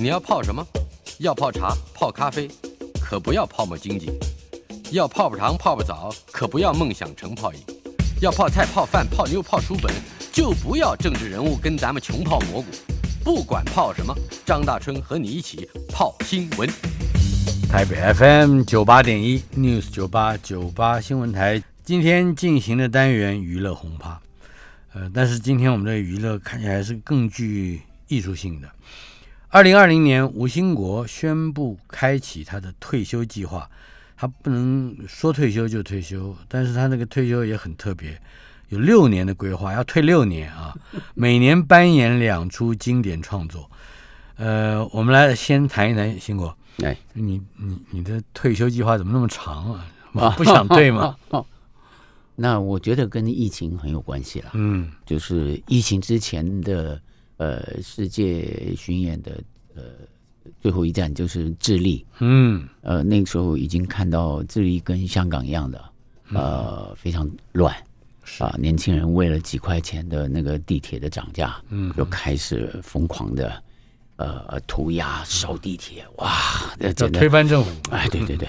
你要泡什么？要泡茶、泡咖啡，可不要泡沫经济；要泡泡糖、泡泡澡，可不要梦想成泡影；要泡菜、泡饭、泡妞、泡书本，就不要政治人物跟咱们穷泡蘑菇。不管泡什么，张大春和你一起泡新闻。台北 FM 九八点一 News 九八九八新闻台今天进行的单元娱乐轰趴，呃，但是今天我们的娱乐看起来是更具艺术性的。二零二零年，吴兴国宣布开启他的退休计划。他不能说退休就退休，但是他那个退休也很特别，有六年的规划，要退六年啊，每年扮演两出经典创作。呃，我们来先谈一谈兴国。哎，你你你的退休计划怎么那么长啊？不想退吗？那我觉得跟疫情很有关系了。嗯，就是疫情之前的呃世界巡演的呃最后一站就是智利。嗯，呃那个时候已经看到智利跟香港一样的呃非常乱。啊，年轻人为了几块钱的那个地铁的涨价，嗯，就开始疯狂的。呃，涂鸦、烧地铁，哇，要推翻政府！哎，对对对，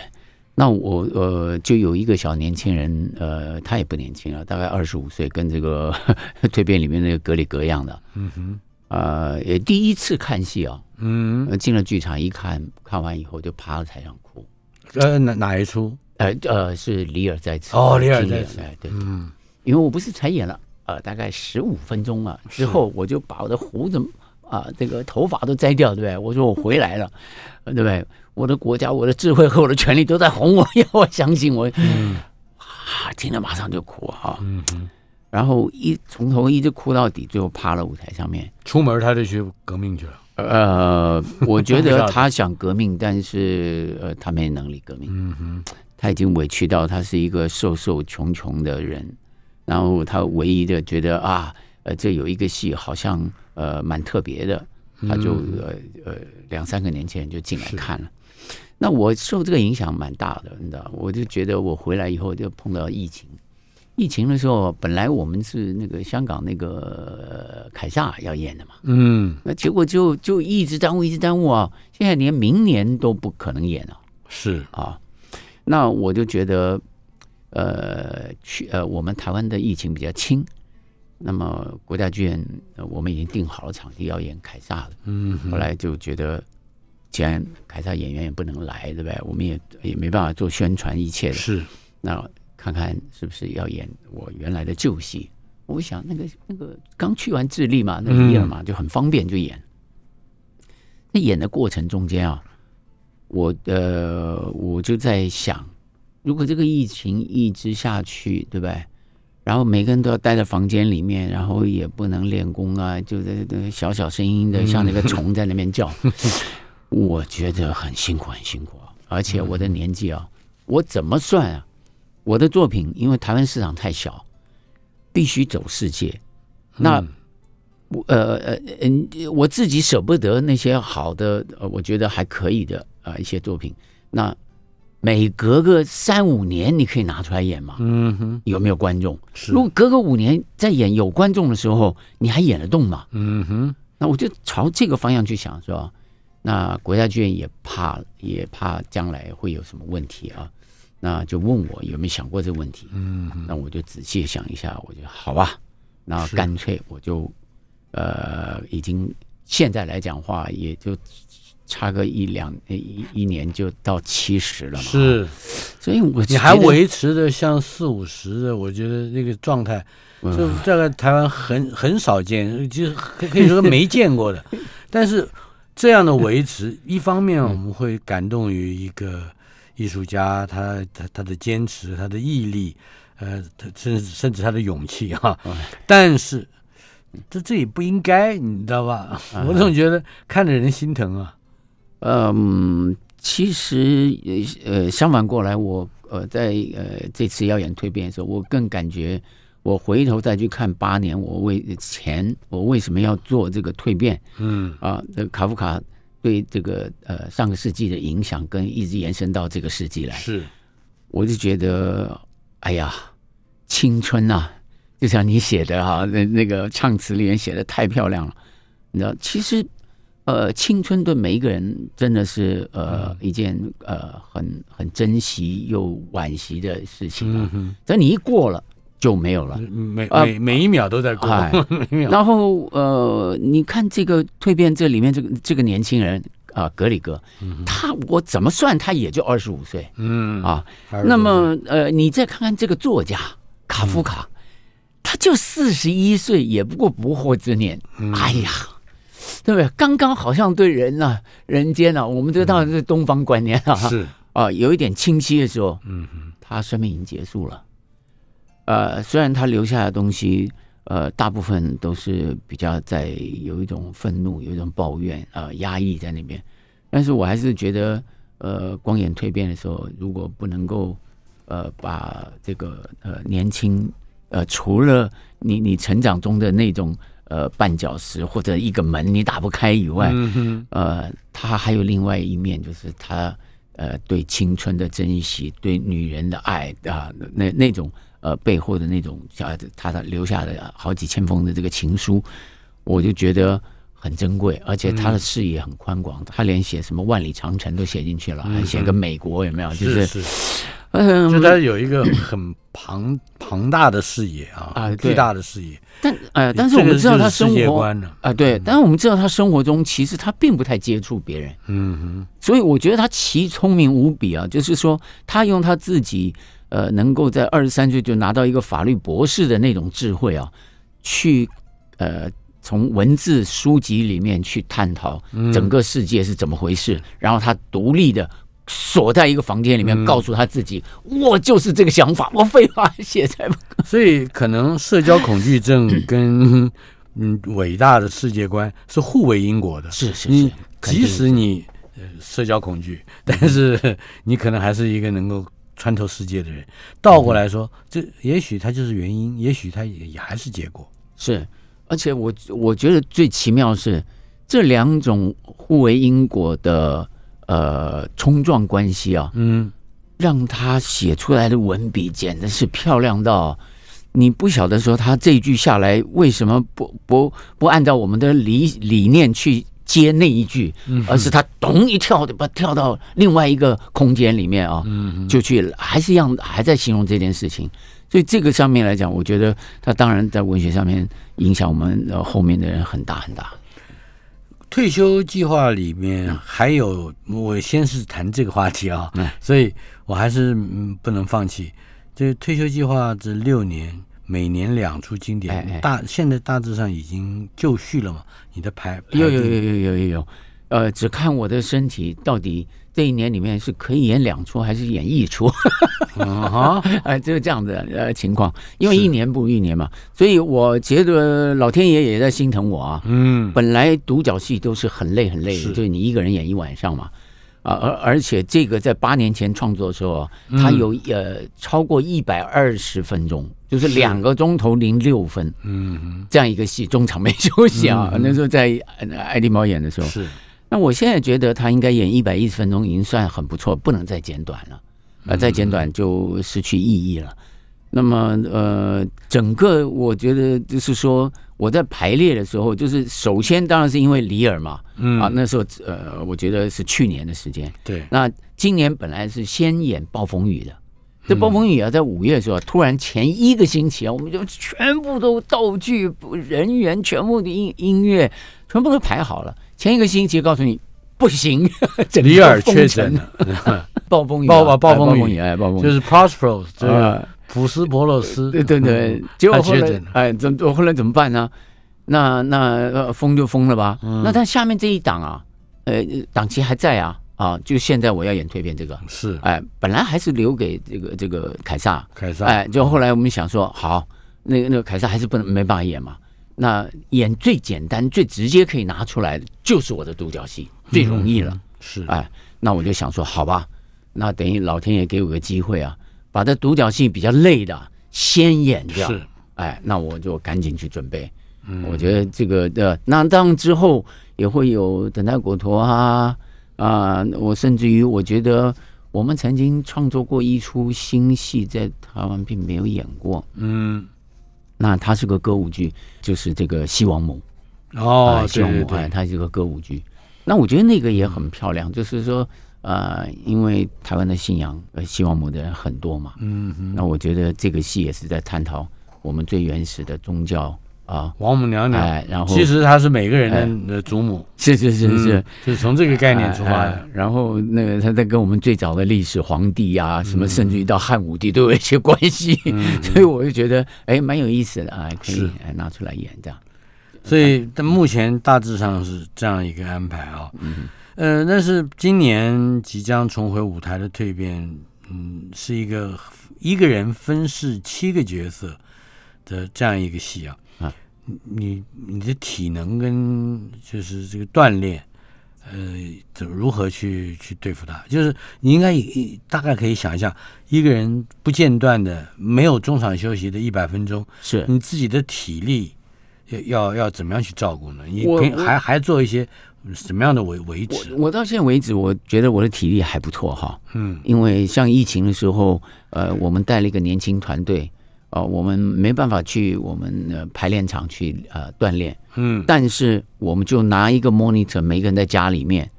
那我呃，就有一个小年轻人，呃，他也不年轻了，大概二十五岁，跟这个 蜕变里面那个格里格一样的，嗯哼，呃，也第一次看戏啊，嗯，进了剧场一看，看完以后就趴在台上哭。呃，哪哪一出？呃呃，是李尔在此哦，李尔在此，哎，对，嗯，因为我不是才演了呃大概十五分钟啊，之后我就把我的胡子。啊，这个头发都摘掉，对不对？我说我回来了，对不对？我的国家、我的智慧和我的权利都在哄我，要我相信我。嗯，啊，听了马上就哭哈。嗯嗯。然后一从头一直哭到底，最后趴了舞台上面。出门他就去革命去了。呃，我觉得 他想革命，但是呃，他没能力革命。嗯哼，他已经委屈到他是一个瘦瘦穷穷的人，然后他唯一的觉得啊，呃，这有一个戏好像。呃，蛮特别的，他就呃呃两三个年轻人就进来看了。那我受这个影响蛮大的，你知道，我就觉得我回来以后就碰到疫情。疫情的时候，本来我们是那个香港那个凯撒要演的嘛，嗯，那结果就就一直耽误，一直耽误啊！现在连明年都不可能演了，是啊。那我就觉得，呃，去呃，我们台湾的疫情比较轻。那么国家剧院，我们已经定好了场地要演凯撒了。嗯，后来就觉得，既然凯撒演员也不能来，对不对？我们也也没办法做宣传一切的。是，那看看是不是要演我原来的旧戏？我想那个那个刚去完智利嘛，那个尔嘛就很方便就演。那演的过程中间啊，我呃我就在想，如果这个疫情一直下去，对不对？然后每个人都要待在房间里面，然后也不能练功啊，就在那小小声音的，像那个虫在那边叫。我觉得很辛苦，很辛苦啊！而且我的年纪啊，我怎么算啊？我的作品因为台湾市场太小，必须走世界。那我呃呃嗯，我自己舍不得那些好的，呃，我觉得还可以的啊一些作品。那每隔个三五年，你可以拿出来演嘛？嗯哼，有没有观众？是。如果隔个五年再演有观众的时候，你还演得动吗？嗯哼。那我就朝这个方向去想，是吧？那国家剧院也怕，也怕将来会有什么问题啊？那就问我有没有想过这个问题？嗯。那我就仔细想一下，我就好吧。那干脆我就呃，已经现在来讲话，也就。差个一两一一年就到七十了嘛？是，所以我你还维持的像四五十的，我觉得那个状态，就这个台湾很很少见，就可以说没见过的。但是这样的维持，一方面我们会感动于一个艺术家，他他他的坚持，他的毅力，呃，他甚至甚至他的勇气哈。但是这这也不应该，你知道吧？我总觉得看着人心疼啊。嗯，其实呃，相反过来，我呃，在呃这次要演蜕变的时候，我更感觉，我回头再去看八年，我为前我为什么要做这个蜕变？嗯啊，这个卡夫卡对这个呃上个世纪的影响，跟一直延伸到这个世纪来，是，我就觉得，哎呀，青春呐，就像你写的哈，那那个唱词里面写的太漂亮了，你知道，其实。呃，青春对每一个人真的是呃一件呃很很珍惜又惋惜的事情啊。但你一过了就没有了。每啊每每一秒都在过，哎 每一秒。然后呃，你看这个蜕变这里面这个这个年轻人啊、格里格，他我怎么算他也就二十五岁。嗯。啊。那么呃，你再看看这个作家卡夫卡，他就四十一岁，也不过不惑之年。哎呀，对不对？刚刚好像对人呐、人间啊，我们这当然是东方观念啊，是。啊，有一点清晰的时候，嗯哼。他生命已经结束了。呃，虽然他留下的东西，呃，大部分都是比较在有一种愤怒、有一种抱怨、呃，压抑在那边，但是我还是觉得，呃，光眼蜕变的时候，如果不能够，呃，把这个呃年轻，呃，除了你你成长中的那种呃绊脚石或者一个门你打不开以外，嗯呃，他还有另外一面，就是他呃对青春的珍惜，对女人的爱啊、那那种呃背后的那种小孩子他的留下的好几千封的这个情书，我就觉得很珍贵，而且他的视野很宽广，他连写什么万里长城都写进去了，还写个美国有没有？就是是是，嗯就他有一个很庞庞大的视野啊，啊对巨大的视野。但呃，但是我们知道他生活观呢啊、对，但是我们知道他生活中其实他并不太接触别人。嗯哼所以我觉得他奇聪明无比啊，就是说他用他自己呃能够在二十三岁就拿到一个法律博士的那种智慧啊，去呃从文字书籍里面去探讨整个世界是怎么回事，然后他独立的。锁在一个房间里面，告诉他自己：“我就是这个想法，我废话写在，所以可能社交恐惧症跟 嗯伟大的世界观是互为因果的。是是是，即使你呃社交恐惧，但是 你可能还是一个能够穿透世界的人。倒过来说，这也许它就是原因，也许它也也还是结果。是，而且我我觉得最奇妙是这两种互为因果的呃冲撞关系啊，嗯。让他写出来的文笔简直是漂亮到你不晓得说他这一句下来为什么不不不按照我们的理理念去接那一句，而是他咚一跳的把跳到另外一个空间里面啊，嗯就去还是一样还在形容这件事情。所以这个上面来讲，我觉得他当然在文学上面影响我们呃后面的人很大很大。退休计划里面还有，我先是谈这个话题啊，嗯所以我还是嗯不能放弃。这退休计划这六年，每年两出经典，哎哎。大现在大致上已经就绪了嘛？你的排排有有有有有有有，呃，只看我的身体到底这一年里面是可以演两出还是演一出，啊哈，呃，就是这样的呃情况，因为一年不如一年嘛，所以我觉得老天爷也在心疼我啊。嗯。本来独角戏都是很累很累的，就是你一个人演一晚上嘛。啊，而而且这个在八年前创作的时候啊，它有呃超过一百二十分钟，就是两个钟头零六分嗯这样一个戏，中场没休息啊。那时候在呃爱丁堡演的时候，是那我现在觉得他应该演一百一十分钟已经算很不错，不能再剪短了，呃，再剪短就失去意义了。那么呃，整个我觉得就是说，我在排列的时候，就是首先当然是因为里尔嘛，嗯。啊，那时候呃，我觉得是去年的时间。对，那今年本来是先演暴风雨的，这暴风雨啊，在五月的时候啊，突然前一个星期啊，我们就全部都道具、人员、全部的音音乐，全部都排好了。前一个星期告诉你不行，里尔封确诊。了，暴风雨啊，暴 暴风雨。暴风雨，哎，暴风雨。就是 Prosperous 啊普斯伯洛斯，对对对嗯，结果后来哎，怎么后来怎么办呢？那那呃封就封了吧。嗯。那但下面这一档啊，呃，档期还在啊啊，就现在我要演蜕变这个，是。哎，本来还是留给这个这个凯撒，凯撒，哎，就后来我们想说，好，那个那个凯撒还是不能没办法演嘛。那演最简单、最直接可以拿出来的就是我的独角戏，最容易了。是。哎，那我就想说，好吧，那等于老天爷给我个机会啊，把这独角戏比较累的先演掉。是，哎，那我就赶紧去准备。嗯我觉得这个的，那当然之后也会有等待果陀啊啊，我甚至于我觉得我们曾经创作过一出新戏，在台湾并没有演过。嗯，那它是个歌舞剧，就是这个《西王母》哦哎，西王母，哎，它是个歌舞剧。那我觉得那个也很漂亮，就是说，呃，因为台湾的信仰呃西王母的人很多嘛，嗯哼，那我觉得这个戏也是在探讨我们最原始的宗教啊，王母娘娘，哎，然后其实她是每个人的的祖母，是是是是。嗯，就是从这个概念出发哎的。哎然后那个他在跟我们最早的历史皇帝啊，嗯什么甚至于到汉武帝都有一些关系，所以我就觉得哎蛮有意思的啊，可以哎拿出来演这样。所以，但目前大致上是这样一个安排啊。嗯，呃，但是今年即将重回舞台的蜕变，嗯，是一个一个人分饰七个角色的这样一个戏啊。啊，你你的体能跟就是这个锻炼，呃，怎么如何去去对付它？就是你应该也大概可以想象，一个人不间断的、没有中场休息的一百分钟，是你自己的体力要要要怎么样去照顾呢？你平还还做一些什么样的维维持？我到现在为止，我觉得我的体力还不错哈，嗯因为像疫情的时候，呃，我们带了一个年轻团队，呃，我们没办法去我们呃排练场去呃锻炼，嗯但是我们就拿一个 monitor，每个人在家里面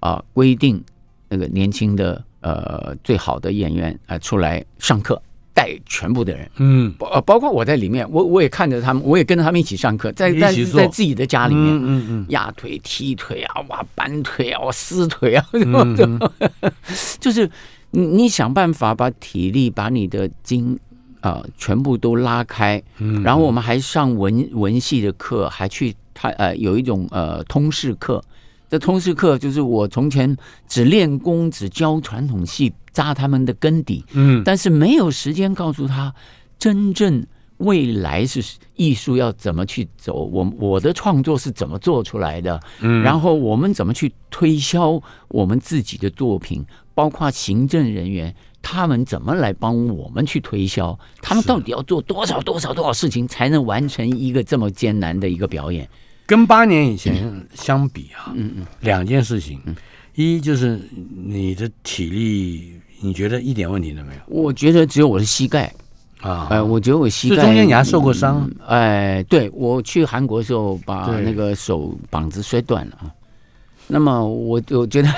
啊、规定那个年轻的呃最好的演员啊、呃出来上课，带全部的人，嗯。包呃包括我在里面，我我也看着他们，我也跟着他们一起上课，在在在自己的家里面。嗯嗯嗯。压腿、踢腿啊，哇，搬腿啊，哇，撕腿啊，嗯 就是你你想办法把体力、把你的筋啊、全部都拉开，嗯然后我们还上文文系的课，还去他呃有一种呃通识课。这通识课就是我从前只练功，只教传统戏，扎他们的根底，嗯但是没有时间告诉他真正未来是艺术要怎么去走，我我的创作是怎么做出来的，嗯然后我们怎么去推销我们自己的作品，包括行政人员。他们怎么来帮我们去推销？他们到底要做多少多少多少事情才能完成一个这么艰难的一个表演？跟八年以前相比啊，嗯嗯，两件事情，一就是你的体力，你觉得一点问题都没有。我觉得只有我的膝盖，啊？哎，我觉得我膝盖中间你还受过伤？嗯哎，对我去韩国的时候，把那个手膀子摔断了。啊。那么我我觉得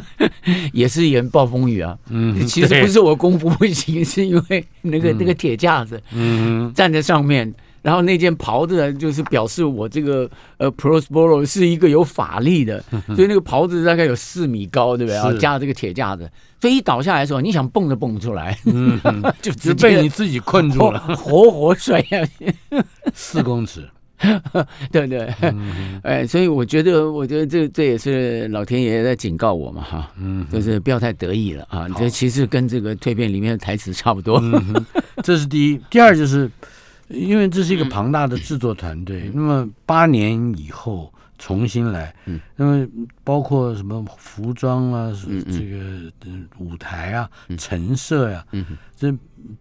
也是演暴风雨啊。嗯 其实不是我功夫不行，是因为那个那个铁架子嗯。站在上面，然后那件袍子就是表示我这个呃，Prosboro 是一个有法力的，所以那个袍子大概有四米高，对不对然后加了这个铁架子，所以一倒下来的时候，你想蹦都蹦不出来，嗯，就只被你自己困住了活活摔下去。四公尺。对对，哎，所以我觉得，我觉得这这也是老天爷在警告我嘛，哈，嗯，就是不要太得意了啊。这其实跟这个蜕变里面的台词差不多。嗯这是第一。第二就是，因为这是一个庞大的制作团队，那么八年以后重新来，嗯，那么包括什么服装啊，嗯嗯。这个呃舞台啊、陈设呀、嗯这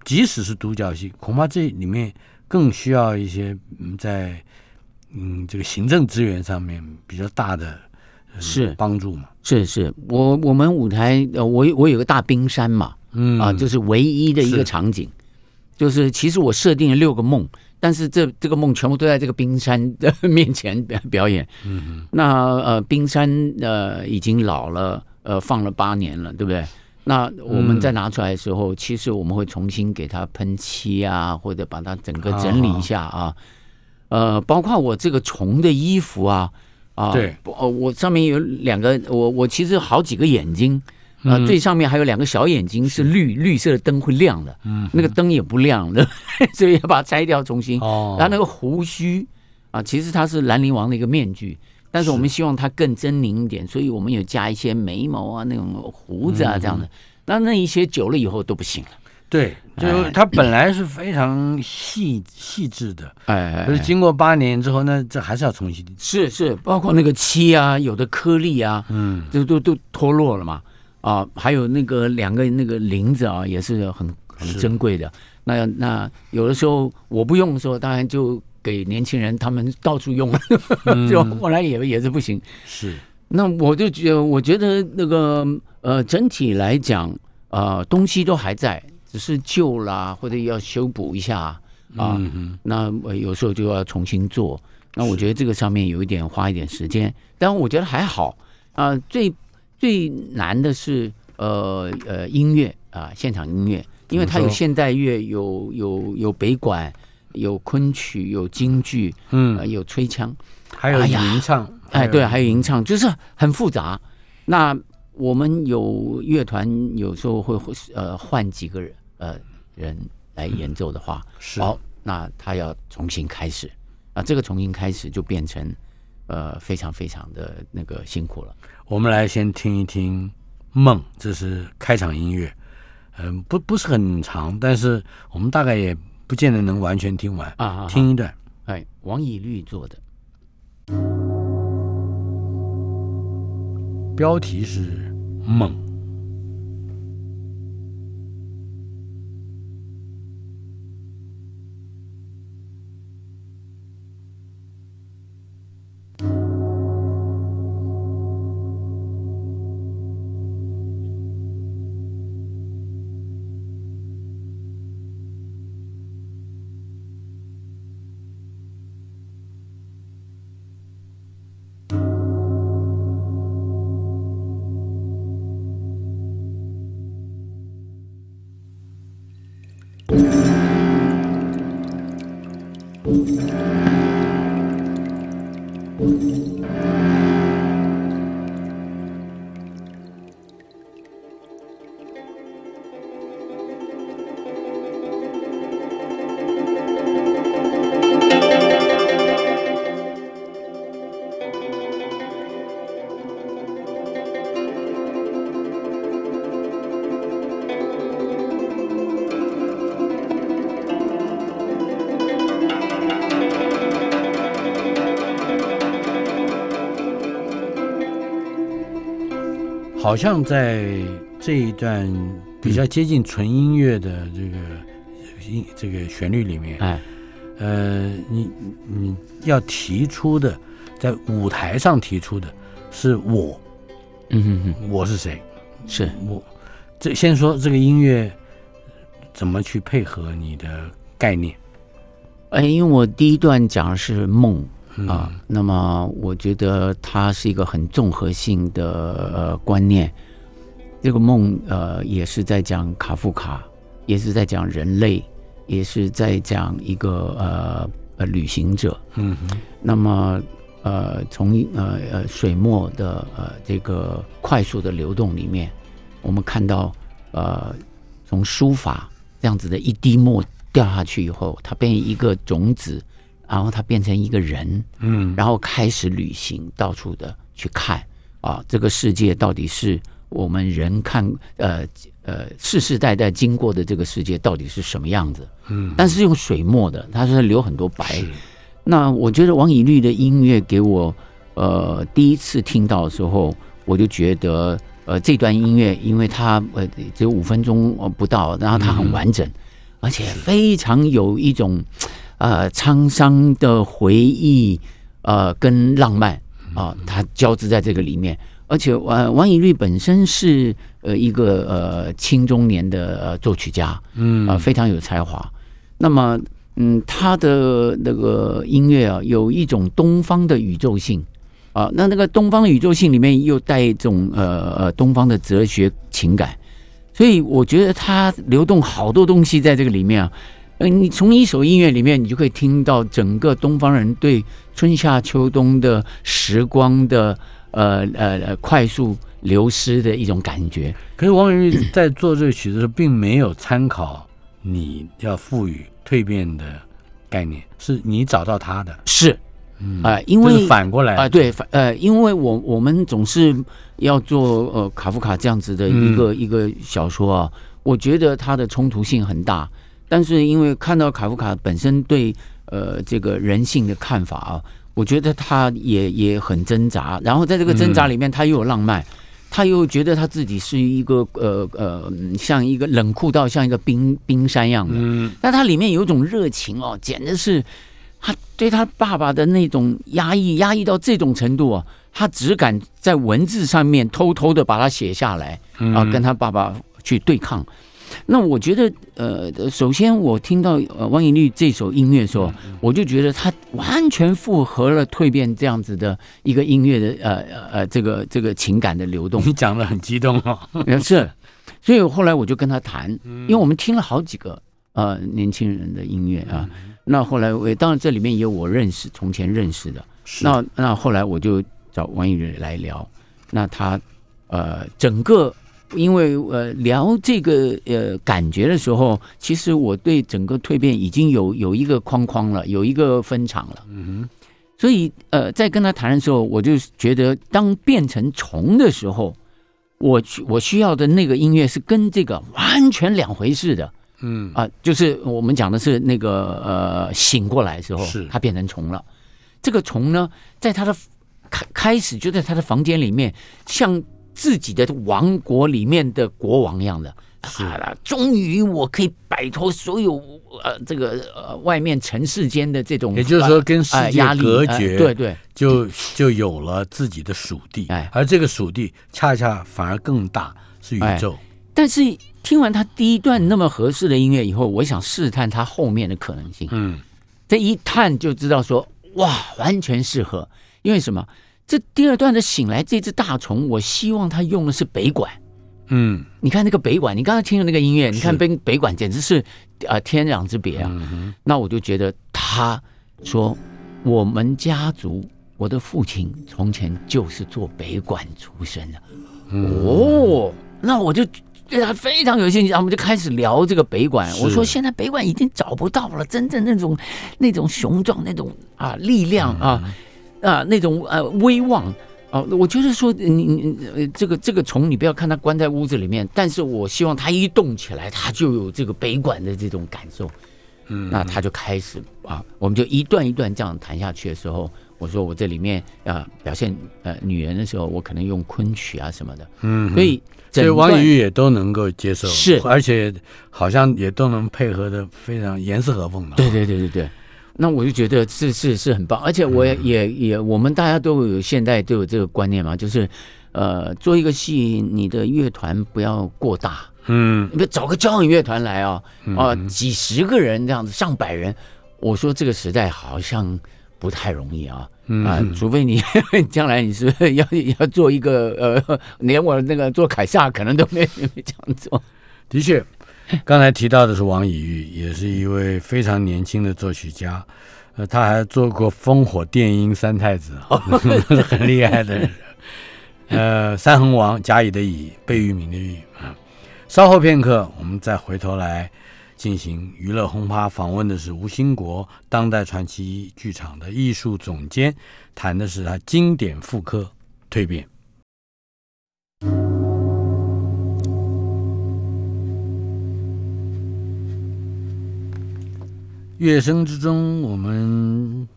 即使是独角戏，恐怕这里面更需要一些嗯在嗯这个行政资源上面比较大的、呃是。帮助嘛。是是，我我们舞台呃，我我有个大冰山嘛，嗯。啊，就是唯一的一个场景，就是其实我设定了六个梦，但是这这个梦全部都在这个冰山的 面前表表演。嗯那呃，冰山呃已经老了，呃放了八年了，对不对？那我们再拿出来的时候，其实我们会重新给它喷漆啊，或者把它整个整理一下啊。呃，包括我这个虫的衣服啊，啊，对不，呃，我上面有两个，我我其实好几个眼睛。呃，嗯最上面还有两个小眼睛是绿绿色的灯会亮的，嗯那个灯也不亮的，所以要把它拆掉重新。哦然后那个胡须啊，其实它是兰陵王的一个面具，但是我们希望它更狰狞一点，所以我们有加一些眉毛啊、那种胡子啊这样的。那那一些久了以后都不行了，对，就哎它本来是非常细细致的，哎可是经过八年之后呢，这还是要重新。是是，包括那个漆啊，有的颗粒啊，嗯，这都都脱落了嘛。啊，还有那个两个那个铃子啊，也是很很珍贵的。那那有的时候我不用的时候，当然就给年轻人他们到处用，就后来也也是不行。是，那我就觉得，我觉得那个呃，整体来讲，呃，东西都还在，只是旧啦，或者要修补一下啊。嗯哼，那呃有时候就要重新做。那我觉得这个上面有一点花一点时间，但我觉得还好，啊、最最难的是呃呃音乐啊、现场音乐，因为它有现代乐，有有有北管，有昆曲，有京剧，呃，嗯，有吹腔，还有吟唱，哎，对，还有吟吟唱，就是很复杂。那我们有乐团，有时候会呃换几个人呃人来演奏的话，是。好，那他要重新开始。啊，这个重新开始就变成呃非常非常的那个辛苦了。我们来先听一听《梦》，这是开场音乐，嗯、不不是很长，但是我们大概也不见得能完全听完，啊啊，听一段。哎，王以律做的。标题是《梦》。好像在这一段比较接近纯音乐的这个音这个旋律里面，哎，呃，你你要提出的，在舞台上提出的是我，嗯哼哼，我是谁？是。我这先说这个音乐怎么去配合你的概念。哎，因为我第一段讲的是梦嗯啊，那么我觉得它是一个很综合性的呃观念。这个梦呃也是在讲卡夫卡，也是在讲人类，也是在讲一个呃呃旅行者。嗯哼那么呃从呃呃水墨的呃这个快速的流动里面，我们看到呃从书法这样子的一滴墨掉下去以后，它变成一个种子，然后他变成一个人，嗯。然后开始旅行，到处的去看啊，这个世界到底是我们人看呃呃世世代代经过的这个世界到底是什么样子？嗯，但是用水墨的，它是留很多白。那我觉得王以律的音乐给我呃第一次听到的时候，我就觉得呃这段音乐，因为它呃只有五分钟呃不到，然后它很完整，而且非常有一种呃沧桑的回忆呃跟浪漫啊、它交织在这个里面。而且王王以律本身是呃一个呃青中年的呃作曲家，嗯啊、非常有才华。那么，嗯，他的那个音乐啊，有一种东方的宇宙性啊，那那个东方的宇宙性里面又带一种呃呃东方的哲学情感，所以我觉得它流动好多东西在这个里面啊。呃，你从一首音乐里面，你就可以听到整个东方人对春夏秋冬的时光的呃呃呃快速流失的一种感觉。可是王宇在做这个曲子的时候，并没有参考你要赋予蜕变的概念，是你找到他的，是嗯啊、因为就是反过来。啊、对，反呃，因为我我们总是要做呃卡夫卡这样子的一个、一个小说啊，我觉得它的冲突性很大，但是因为看到卡夫卡本身对呃这个人性的看法啊，我觉得他也也很挣扎，然后在这个挣扎里面，他又有浪漫。他又觉得他自己是一个呃呃，嗯像一个冷酷到像一个冰冰山一样的，嗯但他里面有一种热情哦，简直是他对他爸爸的那种压抑，压抑到这种程度哦，他只敢在文字上面偷偷的把它写下来啊，跟他爸爸去对抗。那我觉得，呃，首先我听到呃汪颖律这首音乐的时候，我就觉得它完全符合了蜕变这样子的一个音乐的呃呃呃这个这个情感的流动。你讲的很激动哦。是，所以后来我就跟他谈，因为我们听了好几个呃年轻人的音乐啊。那后来我当然这里面也有我认识从前认识的。那那后来我就找王颖律来聊，那他呃整个。因为呃聊这个呃感觉的时候，其实我对整个蜕变已经有有一个框框了，有一个分场了。嗯哼。所以呃在跟他谈的时候，我就觉得当变成虫的时候，我我需要的那个音乐是跟这个完全两回事的。嗯啊，就是我们讲的是那个呃醒过来的时候，是他变成虫了。这个虫呢，在他的开开始就在他的房间里面，像。自己的王国里面的国王一样的，是。了，终于我可以摆脱所有呃这个呃外面尘世间的这种，也就是说跟世界隔绝，对对，就就有了自己的属地，哎，而这个属地恰恰反而更大，是宇宙。但是听完他第一段那么合适的音乐以后，我想试探他后面的可能性，嗯，这一探就知道说哇，完全适合，因为什么？这第二段的醒来，这只大虫，我希望它用的是北管。嗯，你看那个北管，你刚才听的那个音乐，你看北北管简直是啊天壤之别啊。那我就觉得他说我们家族，我的父亲从前就是做北管出身的。哦，那我就对他非常有兴趣，我们就开始聊这个北管。我说现在北管已经找不到了，真正那种那种雄壮那种啊力量啊。啊，那种呃威望啊，我就是说你你这个这个虫，你不要看它关在屋子里面，但是我希望它一动起来，它就有这个北管的这种感受。嗯，那他就开始啊，我们就一段一段这样谈下去的时候，我说我这里面啊表现呃女人的时候，我可能用昆曲啊什么的。嗯，所以所以王宇也都能够接受，是，而且好像也都能配合的非常严丝合缝的。对对对对对。那我就觉得是是是很棒，而且我也也也，我们大家都有现在都有这个观念嘛，就是，呃，做一个戏，你的乐团不要过大，嗯，你找个交响乐团来啊，啊，几十个人这样子，上百人，我说这个时代好像不太容易啊，啊，除非你 将来你是要要做一个呃，连我那个做凯撒可能都没没这样做，的确。刚才提到的是王以玉，也是一位非常年轻的作曲家，呃，他还做过烽火电音三太子，很厉害的人。呃，三横王甲乙的乙，贝聿铭的聿啊。稍后片刻，我们再回头来进行娱乐轰趴，访问的是吴兴国，当代传奇剧场的艺术总监，谈的是他经典复刻蜕变。乐声之中，我们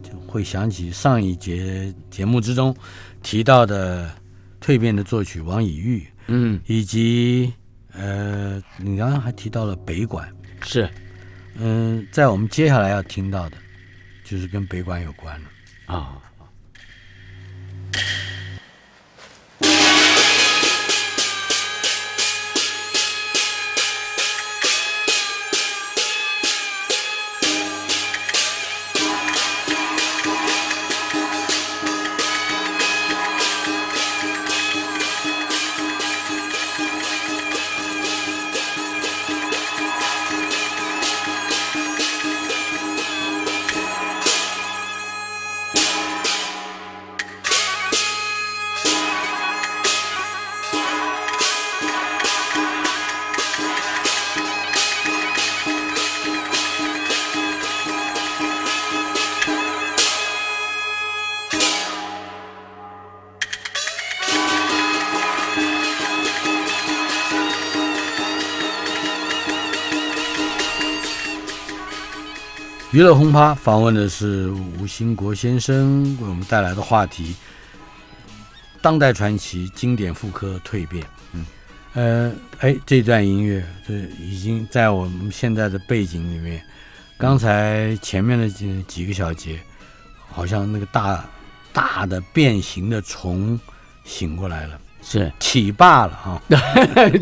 就会想起上一节节目之中提到的蜕变的作曲王以玉，嗯，以及呃，你刚刚还提到了北管，是，嗯，在我们接下来要听到的，就是跟北管有关了。啊。娱乐轰趴访问的是吴兴国先生，为我们带来的话题：当代传奇经典复刻蜕变。嗯，呃，哎，这段音乐这已经在我们现在的背景里面。刚才前面的几几个小节，好像那个大大的变形的虫醒过来了。是起霸了 哈。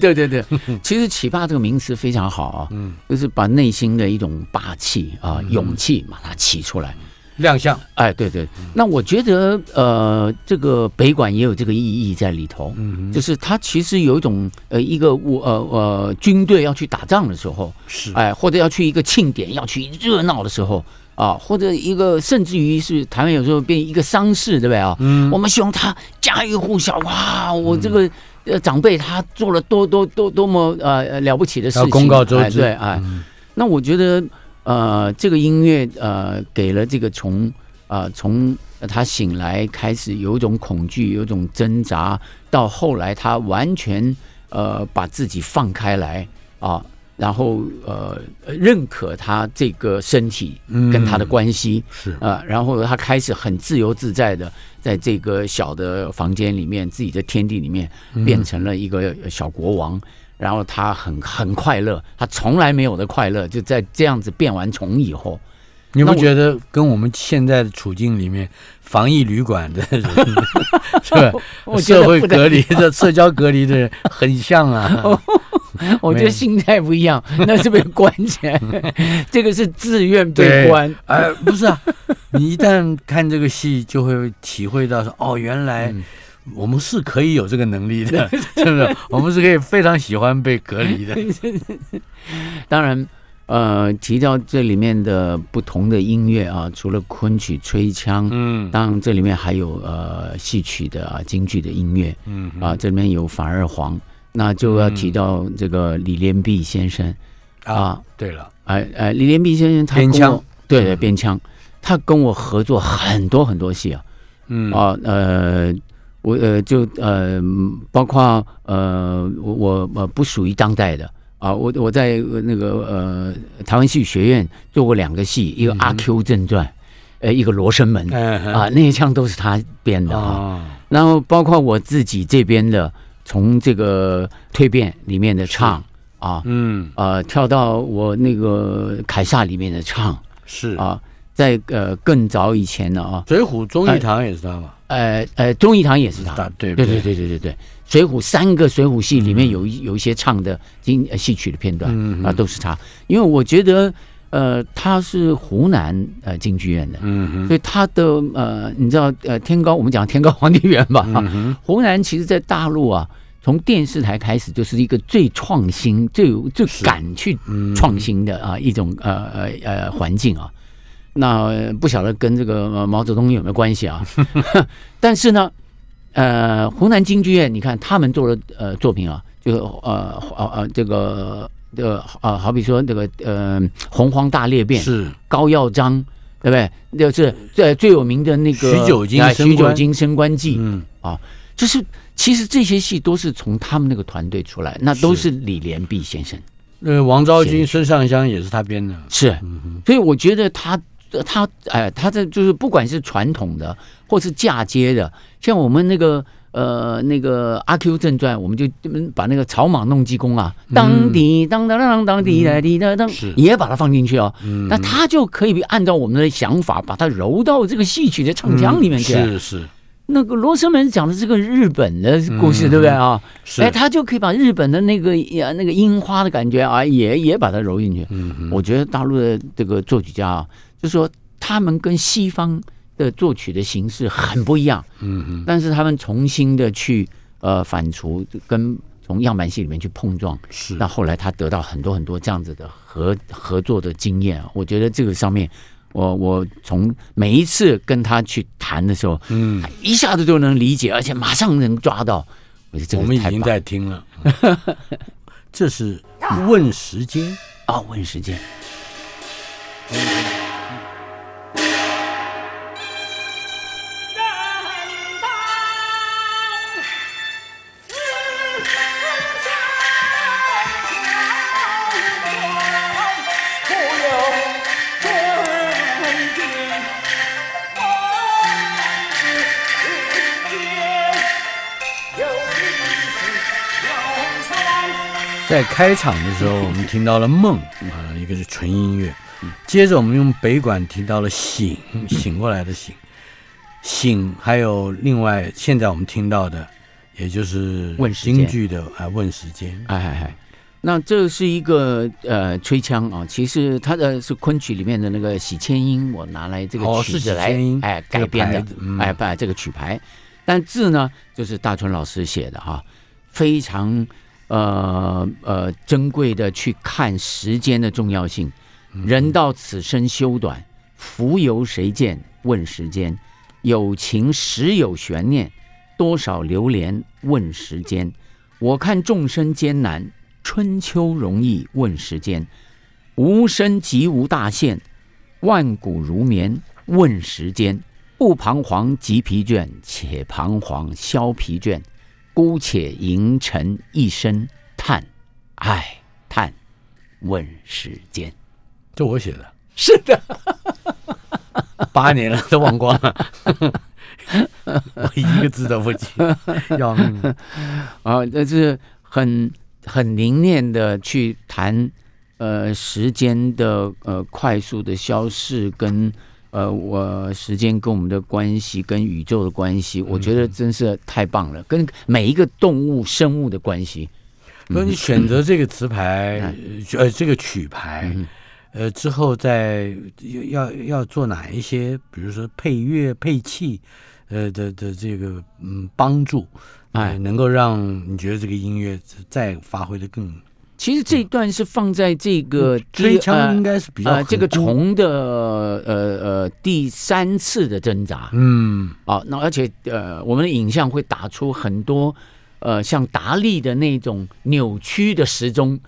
对对对，其实“起霸”这个名词非常好啊，嗯，就是把内心的一种霸气啊、勇气把它起出来。亮相，哎，对对，那我觉得呃，这个北管也有这个意义在里头，嗯就是它其实有一种呃，一个我呃呃军队要去打仗的时候，是。哎，或者要去一个庆典要去热闹的时候啊，或者一个甚至于是台湾有时候变一个丧事，对不对啊？嗯我们希望他家喻户晓，哇，我这个。呃，长辈他做了多多多多么呃呃了不起的事情，要公告周知哎对，哎，嗯那我觉得，呃，这个音乐呃，给了这个从呃从他醒来开始有一种恐惧，有一种挣扎，到后来他完全呃把自己放开来啊，然后呃认可他这个身体跟他的关系，是啊，然后他开始很自由自在的在这个小的房间里面，自己的天地里面，变成了一个小国王。然后他很很快乐，他从来没有的快乐，就在这样子变完虫以后，你不觉得跟我们现在的处境里面，防疫旅馆的人 是吧？社会隔离的、社交隔离的人很像啊。我觉得心态不一样，那是被关起来，这个是自愿被关。哎，不是啊，你一旦看这个戏，就会体会到说，哦，原来嗯我们是可以有这个能力的，是不是？我们是可以非常喜欢被隔离的。当然，呃，提到这里面的不同的音乐啊，除了昆曲、吹腔，嗯当然这里面还有呃戏曲的啊、京剧的音乐嗯啊，这里面有反二黄，那就要提到这个李连璧先生啊。啊，，对了，哎哎，李连璧先生他边跟我腔，对对边腔，他跟我合作很多很多戏啊，嗯。啊呃。我呃就呃包括呃我我呃不属于当代的。啊，我我在呃那个呃台湾戏剧学院做过两个戏，一个《阿 Q 正传》，呃一个《罗生门》嗯啊，那些腔都是他编的啊。啊，然后包括我自己这边的，从这个蜕变里面的唱啊，嗯。呃跳到我那个凯撒里面的唱是。啊，在呃更早以前呢啊，水浒忠义堂也是他嘛？呃呃忠义堂也是他，大对对对对。对对对，水浒三个水浒戏里面有一有一些唱的经呃戏曲的片段嗯。啊，都是他，因为我觉得呃他是湖南呃京剧院的，嗯哼所以他的呃你知道呃天高我们讲天高皇帝远吧，嗯湖南其实在大陆啊。从电视台开始，就是一个最创新、最有最敢去嗯创新的啊一种呃呃呃环境啊。那呃不晓得跟这个呃毛泽东有没有关系啊？但是呢，呃，湖南京剧院，你看他们做的呃作品啊，就呃呃呃这个这个呃，好比说那个呃洪荒大裂变，是高耀章，对不对？就是最最有名的那个徐九经啊升官徐九经升官记嗯啊，就是其实这些戏都是从他们那个团队出来，那都是是李连璧先生。呃王昭君、孙尚香也是他编的。是，嗯所以我觉得他他哎，他这就是不管是传统的或是嫁接的，像我们那个呃那个《阿 Q 正传》，我们就把那个草莽弄鸡公啊，当滴当当当当滴来滴哒当，也把它放进去哦。嗯那他就可以按照我们的想法，把它揉到这个戏曲的唱腔里面去。是是那个《罗生门》讲的这个日本的故事，对不对啊？是，哎，他就可以把日本的那个呀那个樱花的感觉啊，也也把它揉进去。我觉得大陆的这个作曲家啊，就说他们跟西方的作曲的形式很不一样，嗯嗯但是他们重新的去呃反刍，跟从样板戏里面去碰撞，是那后来他得到很多很多这样子的合合作的经验啊，我觉得这个上面。我我从每一次跟他去谈的时候，嗯他，一下子就能理解，而且马上能抓到。我觉得这个我们已经在听了。这是问时间，啊，问时间。在开场的时候，我们听到了梦啊，一个是纯音乐，接着我们用北管听到了醒，醒过来的醒，醒，还有另外现在我们听到的也就是问京剧的啊问时间。哎哎哎，那这是一个呃吹腔啊，其实它的是昆曲里面的那个喜千音，我拿来这个曲子来哎改编的，嗯哎把这个曲牌，但字呢就是大春老师写的哈，非常呃呃珍贵的去看时间的重要性。人到此生休短，浮游谁见？问时间，有情时有悬念，多少流连问时间。我看众生艰难，春秋容易问时间。无声即无大限，万古如眠问时间。不彷徨即疲倦，且彷徨消疲倦。姑且吟成一声叹，唉叹，问时间。这我写的，是的，八年了都忘光了，我一个字都不记，要命！啊，这是很很凝练的去谈呃时间的呃快速的消逝跟呃我时间跟我们的关系跟宇宙的关系，我觉得真是太棒了，跟每一个动物生物的关系。那你选择这个词牌，呃，这个曲牌，呃，之后再要要做哪一些，比如说配乐、配器，呃的的这个嗯帮助，哎。哎，能够让你觉得这个音乐再发挥的更其实这一段是放在这个吹第腔应该是比较呃这个虫的呃呃第三次的挣扎。嗯。啊，那而且呃，我们的影像会打出很多呃像达利的那种扭曲的时钟，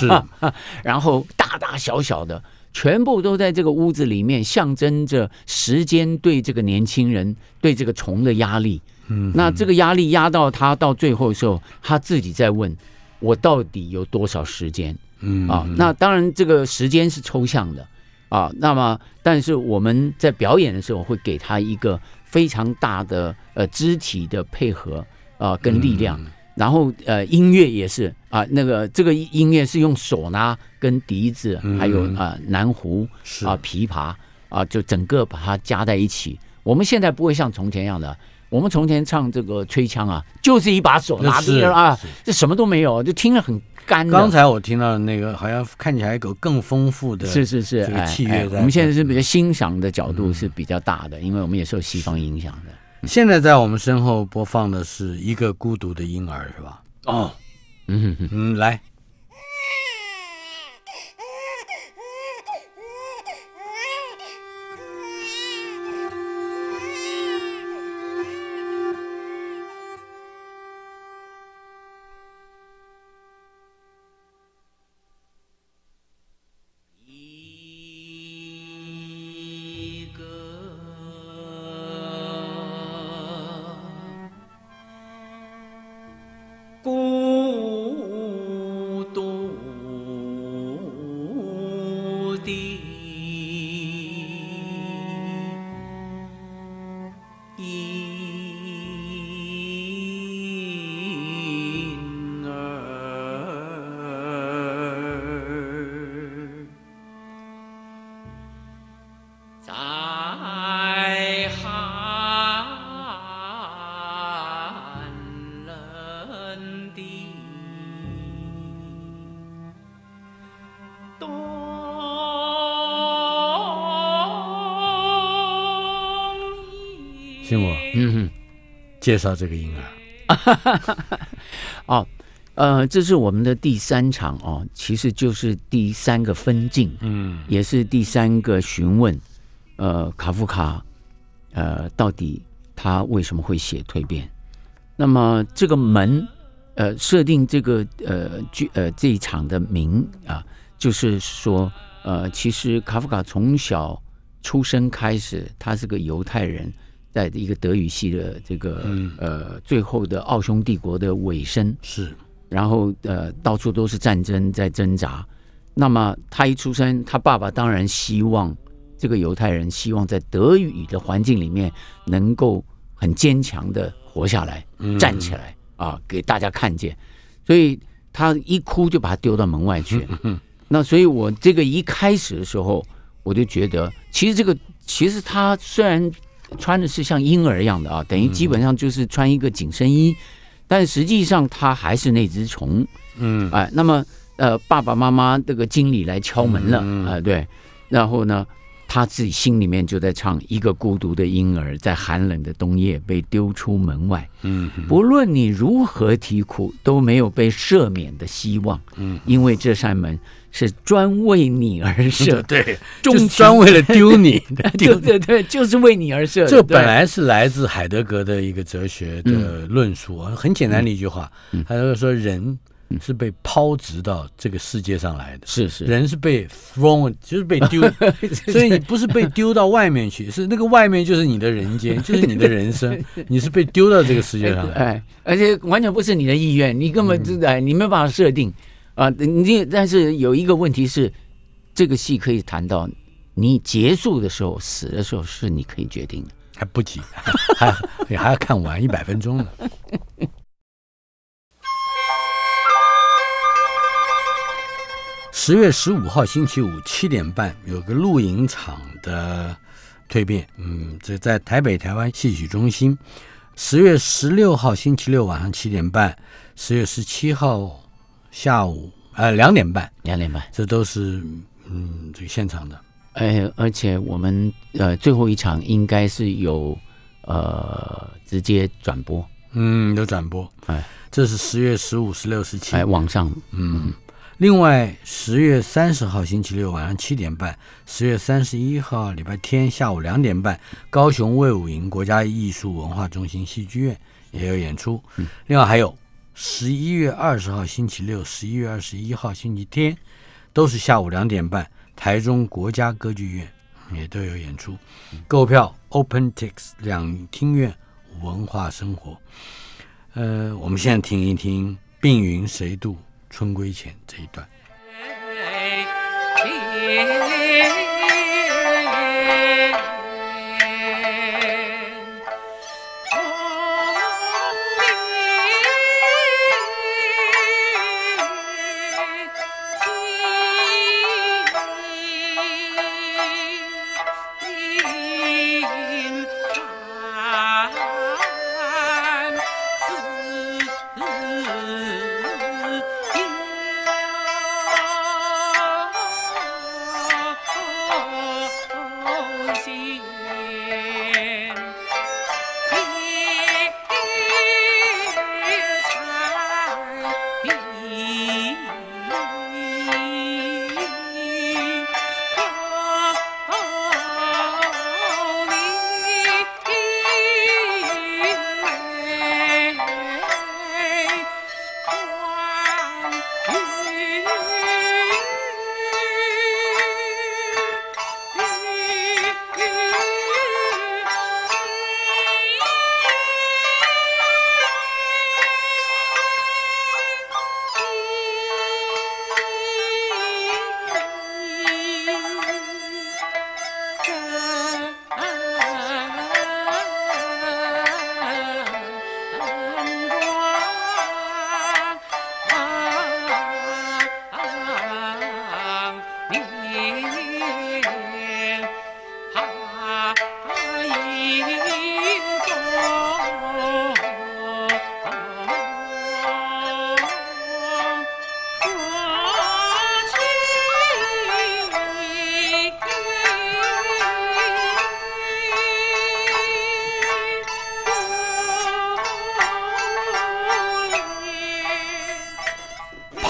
是。然后大大小小的，全部都在这个屋子里面，象征着时间对这个年轻人对这个虫的压力。嗯那这个压力压到他到最后的时候，他自己在问：我到底有多少时间？嗯啊，那当然这个时间是抽象的啊。那么，但是我们在表演的时候会给他一个非常大的呃肢体的配合啊跟力量，然后呃音乐也是啊，那个这个音乐是用唢呐跟笛子，还有啊南胡啊琵琶啊，就整个把它加在一起。我们现在不会像从前一样的。我们从前唱这个吹腔啊，就是一把手拿着啊，这什么都没有，就听着很干。刚才我听到的那个，好像看起来有更丰富的，是是是，这个哎我们现在是比较欣赏的角度是比较大的，因为我们也受西方影响的。现在在我们身后播放的是一个孤独的婴儿，是吧？哦，嗯哼哼，嗯，来，信我嗯哼。介绍这个婴儿。哦，呃，这是我们的第三场哦，其实就是第三个分镜，嗯也是第三个询问，呃，卡夫卡，呃，到底他为什么会写蜕变？那么这个门，呃，设定这个呃剧呃这一场的名啊，就是说，呃，其实卡夫卡从小出生开始，他是个犹太人，在一个德语系的这个、嗯呃最后的奥匈帝国的尾声，是，然后呃到处都是战争在挣扎。那么他一出生，他爸爸当然希望这个犹太人希望在德语的环境里面能够很坚强的活下来，嗯站起来啊，给大家看见。所以他一哭就把他丢到门外去。那所以我这个一开始的时候，我就觉得，其实这个其实他虽然穿的是像婴儿一样的啊，等于基本上就是穿一个紧身衣，但实际上他还是那只虫，嗯。哎，那么呃，爸爸妈妈这个经理来敲门了，啊、嗯对，然后呢，他自己心里面就在唱一个孤独的婴儿在寒冷的冬夜被丢出门外，嗯不论你如何啼哭，都没有被赦免的希望，嗯，因为这扇门是专为你而设，对，终 就是专为了丢你 对丢。对对，就是为你而设。这本来是来自海德格的一个哲学的论述。啊，很简单的一句话，他就说人是被抛掷到这个世界上来的，是是人是被 thrown，就是被丢，所以你不是被丢到外面去，是那个外面就是你的人间，就是你的人生，你是被丢到这个世界上来。哎，而且完全不是你的意愿，你根本就哎，你没有办法设定啊。你但是有一个问题是，这个戏可以谈到你结束的时候、死的时候是你可以决定的。还不急，还你还要看完一百分钟呢。十月十五号星期五七点半有个露营场的蜕变，嗯，这在台北台湾戏曲中心。十月十六号星期六晚上七点半，十月十七号下午呃两点半，两点半，这都是嗯这个现场的。哎，而且我们呃最后一场应该是有呃直接转播，嗯，有转播。哎这是十月十五、十六、十七。哎网上嗯，另外十月三十号星期六晚上七点半，十月三十一号礼拜天下午两点半，高雄卫武营国家艺术文化中心戏剧院也有演出。另外还有十一月二十号星期六、十一月二十一号星期天，都是下午两点半，台中国家歌剧院也都有演出。购票 OpenTix 两厅院文化生活。呃，我们现在听一听《病云谁渡春归前》这一段。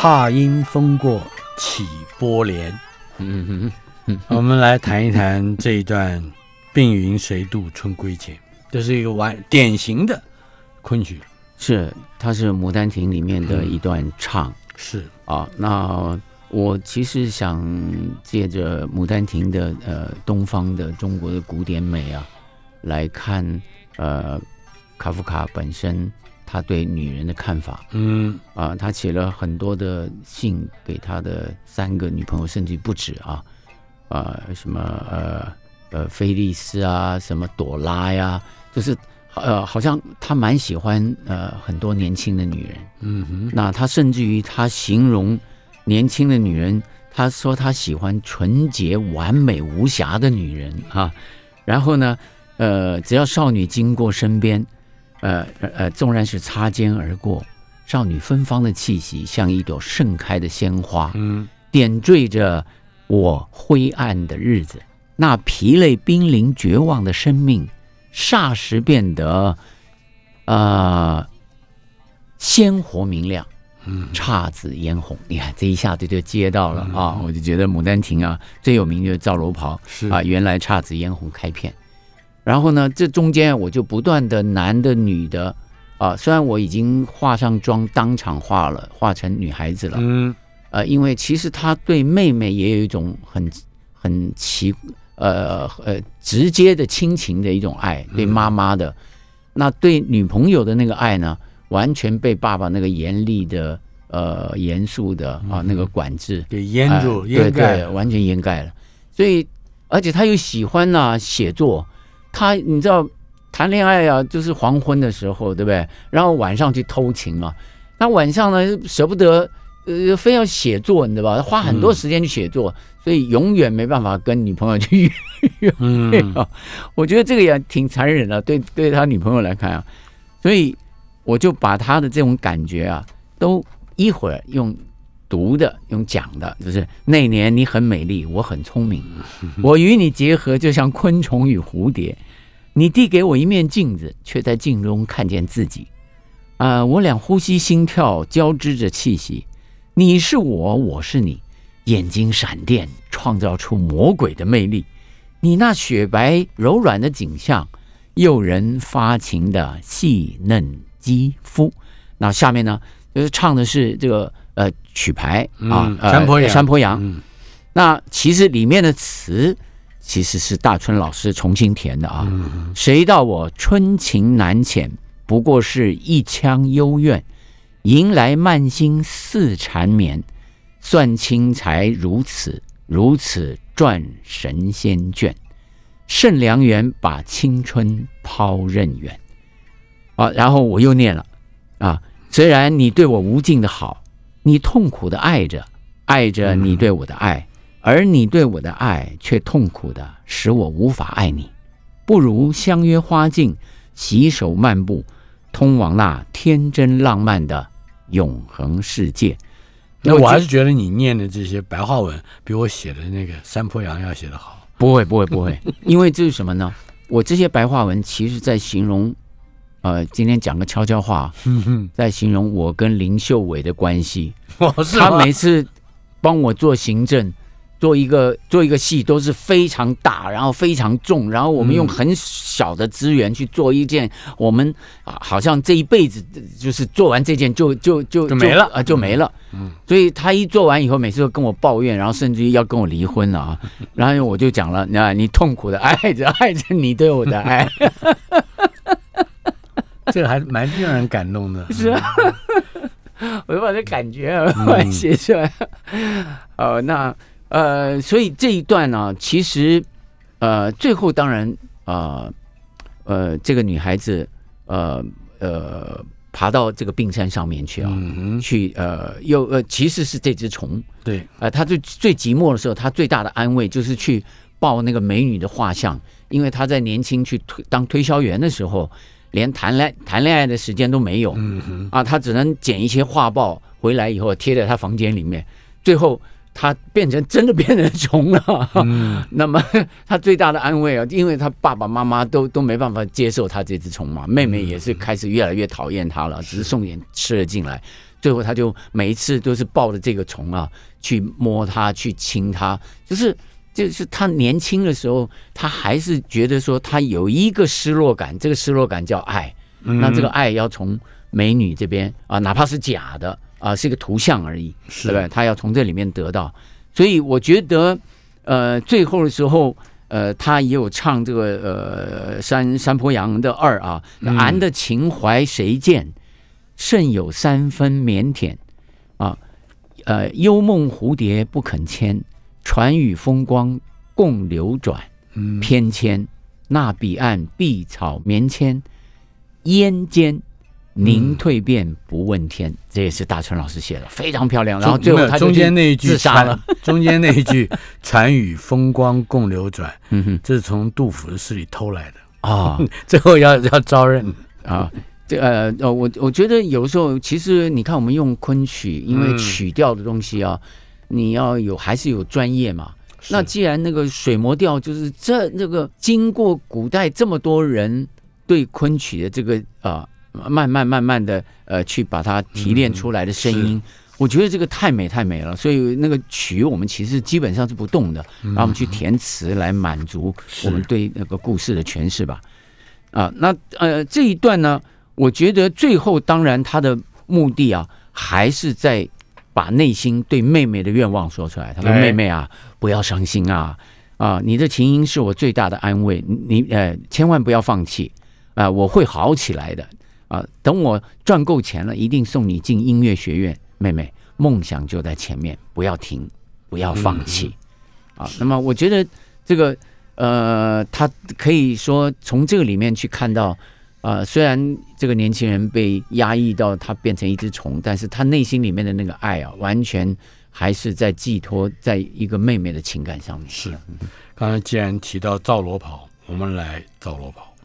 怕因风过起波涟。嗯哼，我们来谈一谈这一段《病云谁渡春归前》，这是一个完典型的昆曲，是它是《牡丹亭》里面的一段唱。是啊，那我其实想借着《牡丹亭》的呃东方的中国的古典美啊，来看呃卡夫卡本身他对女人的看法嗯啊，他写了很多的信给他的三个女朋友，甚至不止啊啊什么呃呃菲利斯啊，什么朵拉呀，就是呃好像他蛮喜欢呃很多年轻的女人。嗯哼那他甚至于他形容年轻的女人，他说他喜欢纯洁、完美、无瑕的女人啊。然后呢，呃，只要少女经过身边，呃呃，纵然是擦肩而过，少女芬芳的气息像一朵盛开的鲜花，嗯点缀着我灰暗的日子。那疲累、濒临绝望的生命，霎时变得，呃，鲜活明亮。嗯姹紫嫣红，你看这一下子就接到了、嗯啊！我就觉得《牡丹亭》啊，最有名就是赵楼袍是啊，原来姹紫嫣红开片。然后呢，这中间我就不断的男的、女的啊，虽然我已经化上妆，当场化了，化成女孩子了，嗯。呃，因为其实他对妹妹也有一种很很奇呃呃直接的亲情的一种爱，对妈妈的，那对女朋友的那个爱呢，完全被爸爸那个严厉的呃严肃的啊那个管制给淹住哎掩盖对对，完全掩盖了。所以，而且他又喜欢呐、写作，他你知道谈恋爱啊，就是黄昏的时候，对不对？然后晚上去偷情嘛。那晚上呢，舍不得，呃，非要写作，你知道吧？花很多时间去写作，所以永远没办法跟女朋友去约嗯会啊。我觉得这个也挺残忍的，对对他女朋友来看啊。所以我就把他的这种感觉啊，都一会儿用读的，用讲的，就是那年你很美丽，我很聪明，我与你结合就像昆虫与蝴蝶。你递给我一面镜子，却在镜中看见自己。啊、我俩呼吸、心跳交织着气息，你是我，我是你，眼睛闪电，创造出魔鬼的魅力。你那雪白柔软的景象，诱人发情的细嫩肌肤。那下面呢，就是唱的是这个呃曲牌啊嗯，呃山坡羊山坡羊。嗯那其实里面的词其实是大春老师重新填的啊。嗯谁道我春情难遣，不过是一腔幽怨，迎来漫心似缠绵。算清才如此，如此转神仙卷。盛良缘把青春抛任远。啊，然后我又念了啊，虽然你对我无尽的好，你痛苦的爱着，爱着你对我的爱，而你对我的爱却痛苦的使我无法爱你。不如相约花径，携手漫步，通往那天真浪漫的永恒世界。那我还是觉得你念的这些白话文比我写的那个山坡羊要写的好。不会，不会，不会，因为这是什么呢？我这些白话文其实在形容，呃，今天讲个悄悄话，在形容我跟林秀伟的关系。他每次帮我做行政，做一个做一个戏都是非常大，然后非常重，然后我们用嗯很小的资源去做一件我们啊，好像这一辈子就是做完这件就就就就没了啊，就没了。嗯，所以他一做完以后，每次都跟我抱怨，然后甚至于要跟我离婚了啊。然后我就讲了，那你痛苦的 爱着爱着你对我的爱，这个还蛮让人感动的。是啊，我就把这感觉啊把它写出来。呃，那呃，所以这一段呢、其实呃，最后当然呃呃，这个女孩子呃呃爬到这个冰山上面去啊，嗯，去呃又呃其实是这只虫，对，呃，他最最寂寞的时候，他最大的安慰就是去抱那个美女的画像，因为他在年轻去推当推销员的时候，连谈恋谈恋爱的时间都没有，啊，他只能捡一些画报回来以后贴在他房间里面，最后他变成真的变成虫了。嗯 那么他最大的安慰啊，因为他爸爸妈妈都都没办法接受他这只虫嘛，妹妹也是开始越来越讨厌他了，只是送点吃的进来，最后他就每一次都是抱着这个虫啊去摸它，去亲它，就是。就是他年轻的时候，他还是觉得说他有一个失落感，这个失落感叫爱。嗯。那这个爱要从美女这边啊，哪怕是假的啊，是一个图像而已，是。对？他要从这里面得到，所以我觉得，呃，最后的时候，呃，他也有唱这个呃山山坡羊的二啊，嗯俺的情怀谁见，甚有三分腼腆。啊，呃，幽梦蝴蝶不肯牵，船与风光共流转。嗯偏跹，那彼岸碧草绵跹，烟间凝蜕变不问天。这也是大春老师写的，非常漂亮。然后最后他就中间那一句自杀了。中间那一句“船与风光共流转 嗯哼”，这是从杜甫的诗里偷来的。啊 最后要要招认，啊，这呃呃，我我觉得有时候其实你看我们用昆曲，因为嗯曲调的东西啊，你要有还是有专业嘛。那既然那个水磨调就是这那个经过古代这么多人对昆曲的这个啊、慢慢慢慢的呃去把它提炼出来的声音，我觉得这个太美太美了。所以那个曲我们其实基本上是不动的，然后我们去填词来满足我们对那个故事的诠释吧。啊，那呃这一段呢，我觉得最后当然它的目的啊，还是在把内心对妹妹的愿望说出来。他说：“哎妹妹啊，不要伤心啊，啊，你的琴音是我最大的安慰，你你呃千万不要放弃啊，我会好起来的啊。等我赚够钱了，一定送你进音乐学院，妹妹，梦想就在前面，不要停，不要放弃啊。那么我觉得这个呃，他可以说从这个里面去看到。”呃，虽然这个年轻人被压抑到他变成一只虫，但是他内心里面的那个爱啊，完全还是在寄托在一个妹妹的情感上面。是。刚才既然提到赵罗跑，我们来赵罗跑。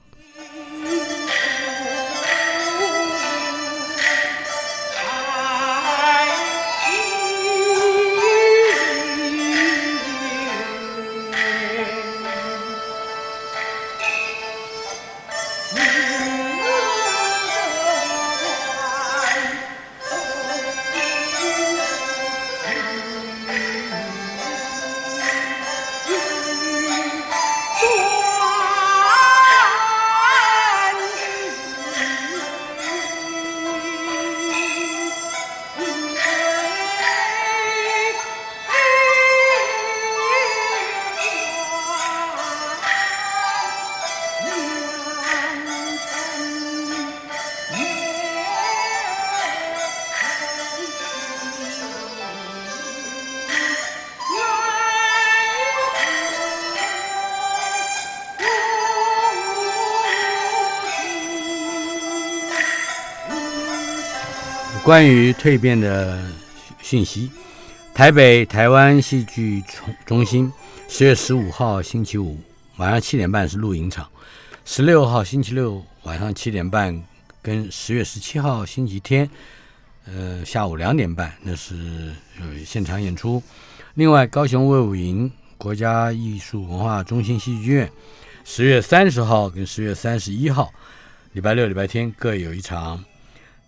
关于蜕变的讯息，台北台湾戏剧中中心十月十五号星期五晚上七点半是录影场，十六号星期六晚上七点半跟十月十七号星期天，呃下午两点半那是呃现场演出。另外，高雄卫武营国家艺术文化中心戏剧院十月三十号跟十月三十一号，礼拜六、礼拜天各有一场。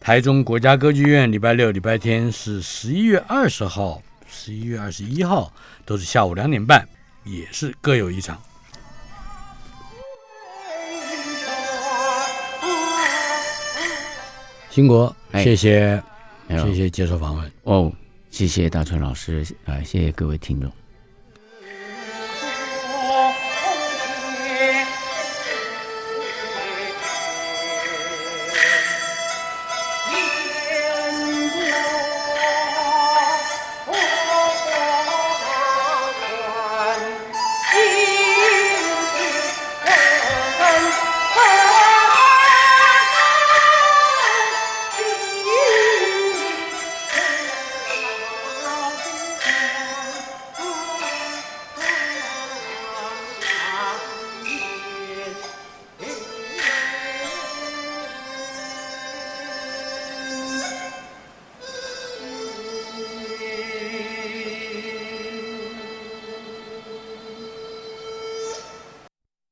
台中国家歌剧院礼拜六、礼拜天是十一月二十号、十一月二十一号，都是下午两点半，也是各有一场。兴国，哎谢谢，谢谢接受访问。哦，谢谢大春老师，啊、谢谢各位听众。